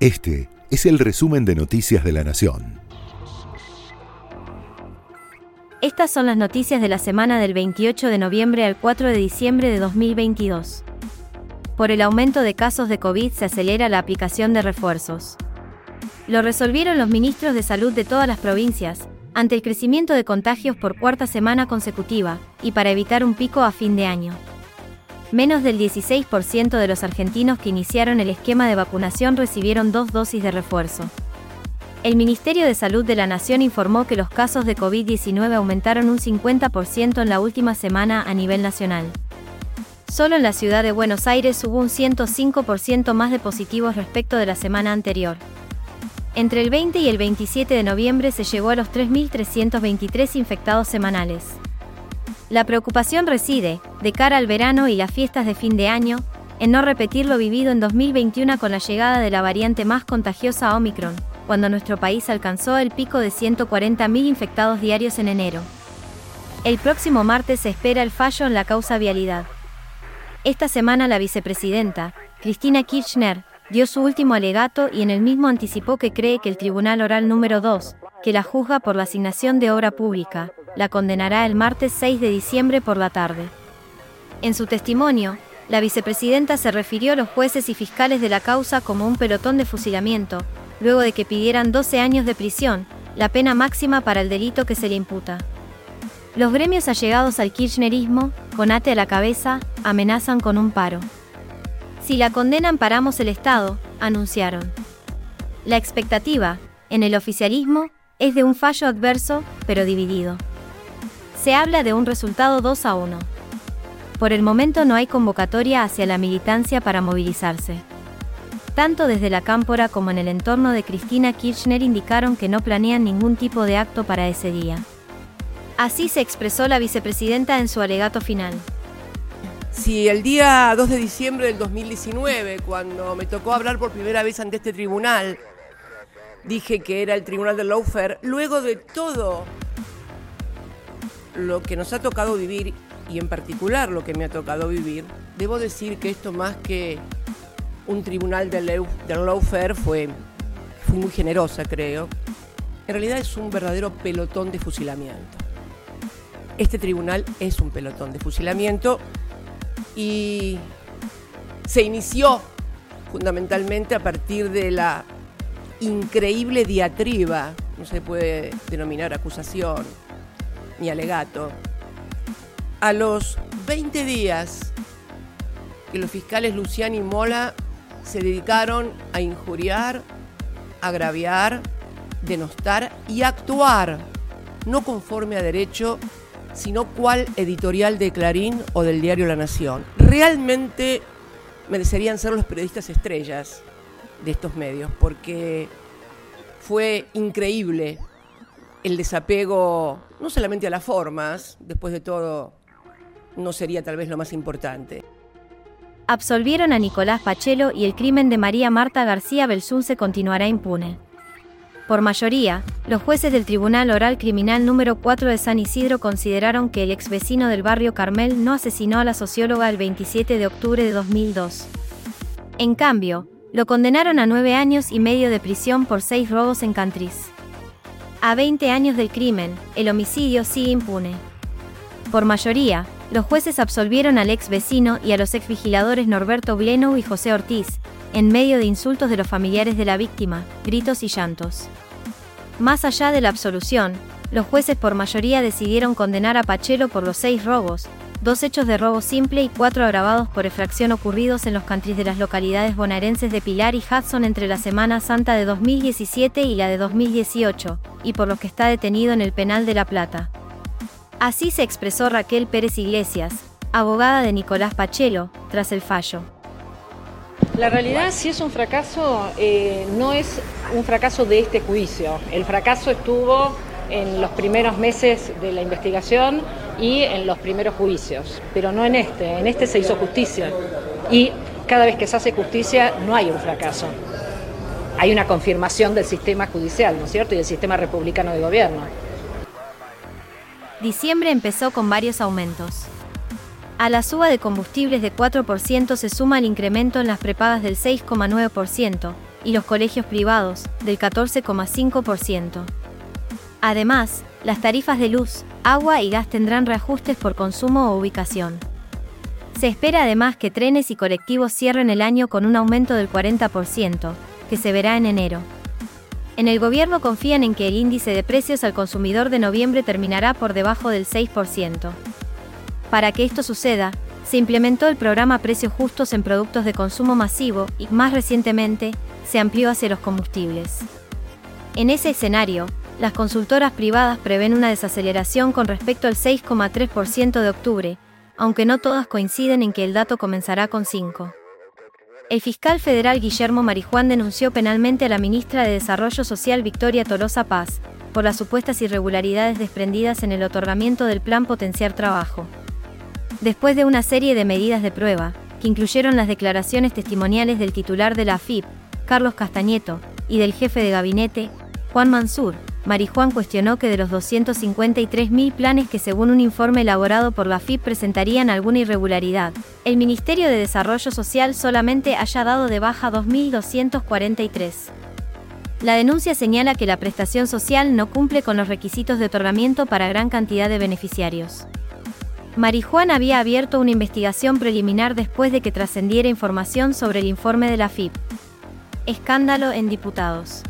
Este es el resumen de Noticias de la Nación. Estas son las noticias de la semana del 28 de noviembre al 4 de diciembre de 2022. Por el aumento de casos de COVID se acelera la aplicación de refuerzos. Lo resolvieron los ministros de salud de todas las provincias, ante el crecimiento de contagios por cuarta semana consecutiva, y para evitar un pico a fin de año menos del 16% de los argentinos que iniciaron el esquema de vacunación recibieron dos dosis de refuerzo. El Ministerio de Salud de la Nación informó que los casos de COVID-19 aumentaron un 50% en la última semana a nivel nacional. Solo en la ciudad de Buenos Aires hubo un 105% más de positivos respecto de la semana anterior. Entre el 20 y el 27 de noviembre se llegó a los 3.323 infectados semanales. La preocupación reside, de cara al verano y las fiestas de fin de año, en no repetir lo vivido en 2021 con la llegada de la variante más contagiosa Omicron, cuando nuestro país alcanzó el pico de 140.000 infectados diarios en enero. El próximo martes se espera el fallo en la causa vialidad. Esta semana la vicepresidenta, Cristina Kirchner, dio su último alegato y en el mismo anticipó que cree que el Tribunal Oral número 2, que la juzga por la asignación de obra pública, la condenará el martes 6 de diciembre por la tarde. En su testimonio, la vicepresidenta se refirió a los jueces y fiscales de la causa como un pelotón de fusilamiento, luego de que pidieran 12 años de prisión, la pena máxima para el delito que se le imputa. Los gremios allegados al kirchnerismo, con ate a la cabeza, amenazan con un paro. Si la condenan paramos el Estado, anunciaron. La expectativa, en el oficialismo, es de un fallo adverso, pero dividido. Se habla de un resultado 2 a 1. Por el momento no hay convocatoria hacia la militancia para movilizarse. Tanto desde la Cámpora como en el entorno de Cristina Kirchner indicaron que no planean ningún tipo de acto para ese día. Así se expresó la vicepresidenta en su alegato final. Si el día 2 de diciembre del 2019, cuando me tocó hablar por primera vez ante este tribunal, dije que era el tribunal del lawfare, luego de todo lo que nos ha tocado vivir, y en particular lo que me ha tocado vivir, debo decir que esto más que un tribunal del, del lawfare fue, muy generosa, creo. En realidad es un verdadero pelotón de fusilamiento. Este tribunal es un pelotón de fusilamiento y se inició fundamentalmente a partir de la increíble diatriba, no se puede denominar acusación, mi alegato. A los 20 días que los fiscales Luciani y Mola se dedicaron a injuriar, agraviar, denostar y actuar, no conforme a derecho, sino cual editorial de Clarín o del diario La Nación. Realmente merecerían ser los periodistas estrellas de estos medios, porque fue increíble el desapego no solamente a las formas, después de todo no sería tal vez lo más importante. Absolvieron a Nicolás Pachelo y el crimen de María Marta García Belsunce continuará impune. Por mayoría, los jueces del Tribunal Oral Criminal número 4 de San Isidro consideraron que el ex vecino del barrio Carmel no asesinó a la socióloga el 27 de octubre de 2002. En cambio, lo condenaron a nueve años y medio de prisión por seis robos en Cantriz. A 20 años del crimen, el homicidio sigue impune. Por mayoría, los jueces absolvieron al ex vecino y a los ex vigiladores Norberto Bleno y José Ortiz, en medio de insultos de los familiares de la víctima, gritos y llantos. Más allá de la absolución, los jueces por mayoría decidieron condenar a Pachelo por los seis robos, dos hechos de robo simple y cuatro agravados por efracción ocurridos en los cantris de las localidades bonaerenses de Pilar y Hudson entre la Semana Santa de 2017 y la de 2018, y por los que está detenido en el penal de La Plata. Así se expresó Raquel Pérez Iglesias, abogada de Nicolás Pachelo, tras el fallo. La realidad, si es un fracaso, eh, no es un fracaso de este juicio. El fracaso estuvo en los primeros meses de la investigación y en los primeros juicios, pero no en este. En este se hizo justicia y cada vez que se hace justicia no hay un fracaso. Hay una confirmación del sistema judicial, ¿no es cierto? Y del sistema republicano de gobierno. Diciembre empezó con varios aumentos. A la suba de combustibles de 4% se suma el incremento en las prepagas del 6,9%, y los colegios privados, del 14,5%. Además, las tarifas de luz, agua y gas tendrán reajustes por consumo o ubicación. Se espera además que trenes y colectivos cierren el año con un aumento del 40%, que se verá en enero. En el gobierno confían en que el índice de precios al consumidor de noviembre terminará por debajo del 6%. Para que esto suceda, se implementó el programa Precios Justos en productos de consumo masivo y, más recientemente, se amplió hacia los combustibles. En ese escenario, las consultoras privadas prevén una desaceleración con respecto al 6,3% de octubre, aunque no todas coinciden en que el dato comenzará con 5. El fiscal federal Guillermo Marijuán denunció penalmente a la ministra de Desarrollo Social Victoria Tolosa Paz por las supuestas irregularidades desprendidas en el otorgamiento del Plan Potenciar Trabajo. Después de una serie de medidas de prueba, que incluyeron las declaraciones testimoniales del titular de la AFIP, Carlos Castañeto, y del jefe de gabinete, Juan Mansur, Marijuán cuestionó que de los 253.000 planes que según un informe elaborado por la FIP presentarían alguna irregularidad, el Ministerio de Desarrollo Social solamente haya dado de baja 2.243. La denuncia señala que la prestación social no cumple con los requisitos de otorgamiento para gran cantidad de beneficiarios. Marijuán había abierto una investigación preliminar después de que trascendiera información sobre el informe de la FIP. Escándalo en diputados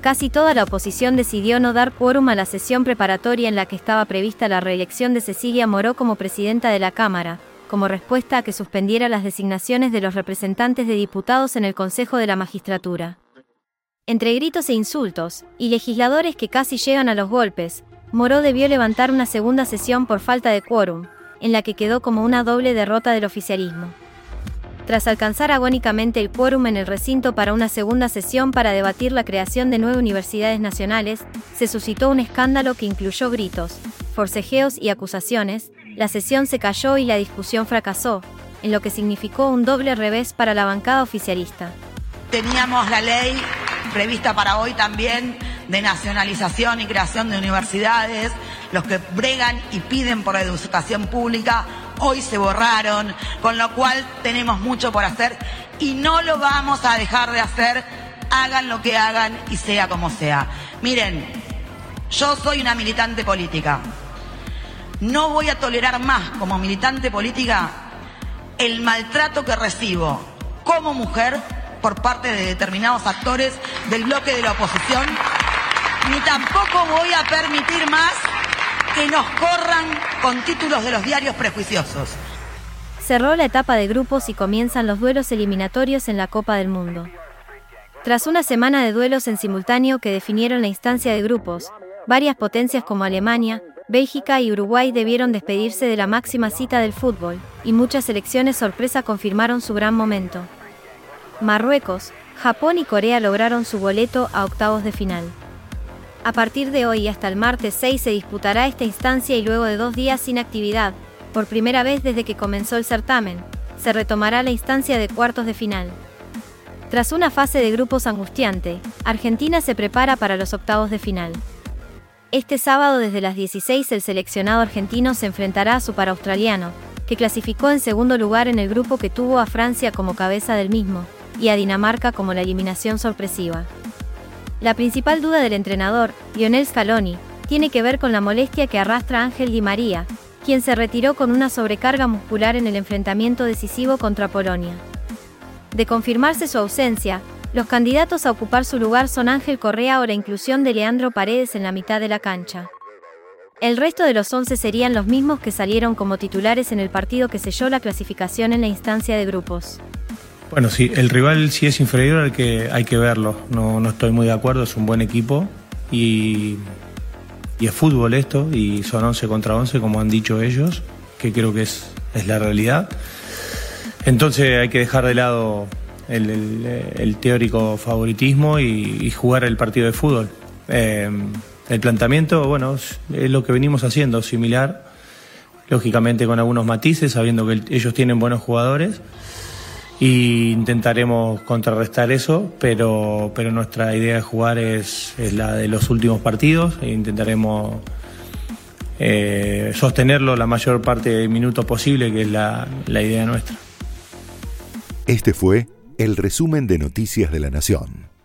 casi toda la oposición decidió no dar quórum a la sesión preparatoria en la que estaba prevista la reelección de Cecilia Moró como presidenta de la Cámara, como respuesta a que suspendiera las designaciones de los representantes de diputados en el Consejo de la Magistratura. Entre gritos e insultos, y legisladores que casi llegan a los golpes, Moró debió levantar una segunda sesión por falta de quórum, en la que quedó como una doble derrota del oficialismo tras alcanzar agónicamente el quórum en el recinto para una segunda sesión para debatir la creación de nueve universidades nacionales, se suscitó un escándalo que incluyó gritos, forcejeos y acusaciones, la sesión se cayó y la discusión fracasó, en lo que significó un doble revés para la bancada oficialista. Teníamos la ley prevista para hoy también de nacionalización y creación de universidades, los que bregan y piden por la educación pública hoy se borraron, con lo cual tenemos mucho por hacer y no lo vamos a dejar de hacer, hagan lo que hagan y sea como sea. Miren, yo soy una militante política. No voy a tolerar más como militante política el maltrato que recibo como mujer por parte de determinados actores del bloque de la oposición, ni tampoco voy a permitir más que nos corran con títulos de los diarios prejuiciosos. Cerró la etapa de grupos y comienzan los duelos eliminatorios en la Copa del Mundo. Tras una semana de duelos en simultáneo que definieron la instancia de grupos, varias potencias como Alemania, Bélgica y Uruguay debieron despedirse de la máxima cita del fútbol, y muchas selecciones sorpresa confirmaron su gran momento. Marruecos, Japón y Corea lograron su boleto a octavos de final. A partir de hoy hasta el martes 6 se disputará esta instancia y luego de dos días sin actividad, por primera vez desde que comenzó el certamen, se retomará la instancia de cuartos de final. Tras una fase de grupos angustiante, Argentina se prepara para los octavos de final. Este sábado desde las 16 el seleccionado argentino se enfrentará a su para australiano, que clasificó en segundo lugar en el grupo que tuvo a Francia como cabeza del mismo, y a Dinamarca como la eliminación sorpresiva. La principal duda del entrenador, Lionel Scaloni, tiene que ver con la molestia que arrastra Ángel Di María, quien se retiró con una sobrecarga muscular en el enfrentamiento decisivo contra Polonia. De confirmarse su ausencia, los candidatos a ocupar su lugar son Ángel Correa o la inclusión de Leandro Paredes en la mitad de la cancha. El resto de los 11 serían los mismos que salieron como titulares en el partido que selló la clasificación en la instancia de grupos. Bueno, sí, el rival sí es inferior al que hay que verlo. No, no estoy muy de acuerdo, es un buen equipo y, es fútbol esto y son 11 contra 11 como han dicho ellos, que creo que es, es la realidad. Entonces hay que dejar de lado el, teórico favoritismo y, jugar el partido de fútbol. Eh, el planteamiento, bueno, es lo que venimos haciendo, similar, lógicamente con algunos matices, sabiendo que ellos tienen buenos jugadores y intentaremos contrarrestar eso, pero, pero nuestra idea de jugar es, es la de los últimos partidos e intentaremos eh, sostenerlo la mayor parte del minuto posible, que es la, la idea nuestra. Este fue El resumen de Noticias de la Nación.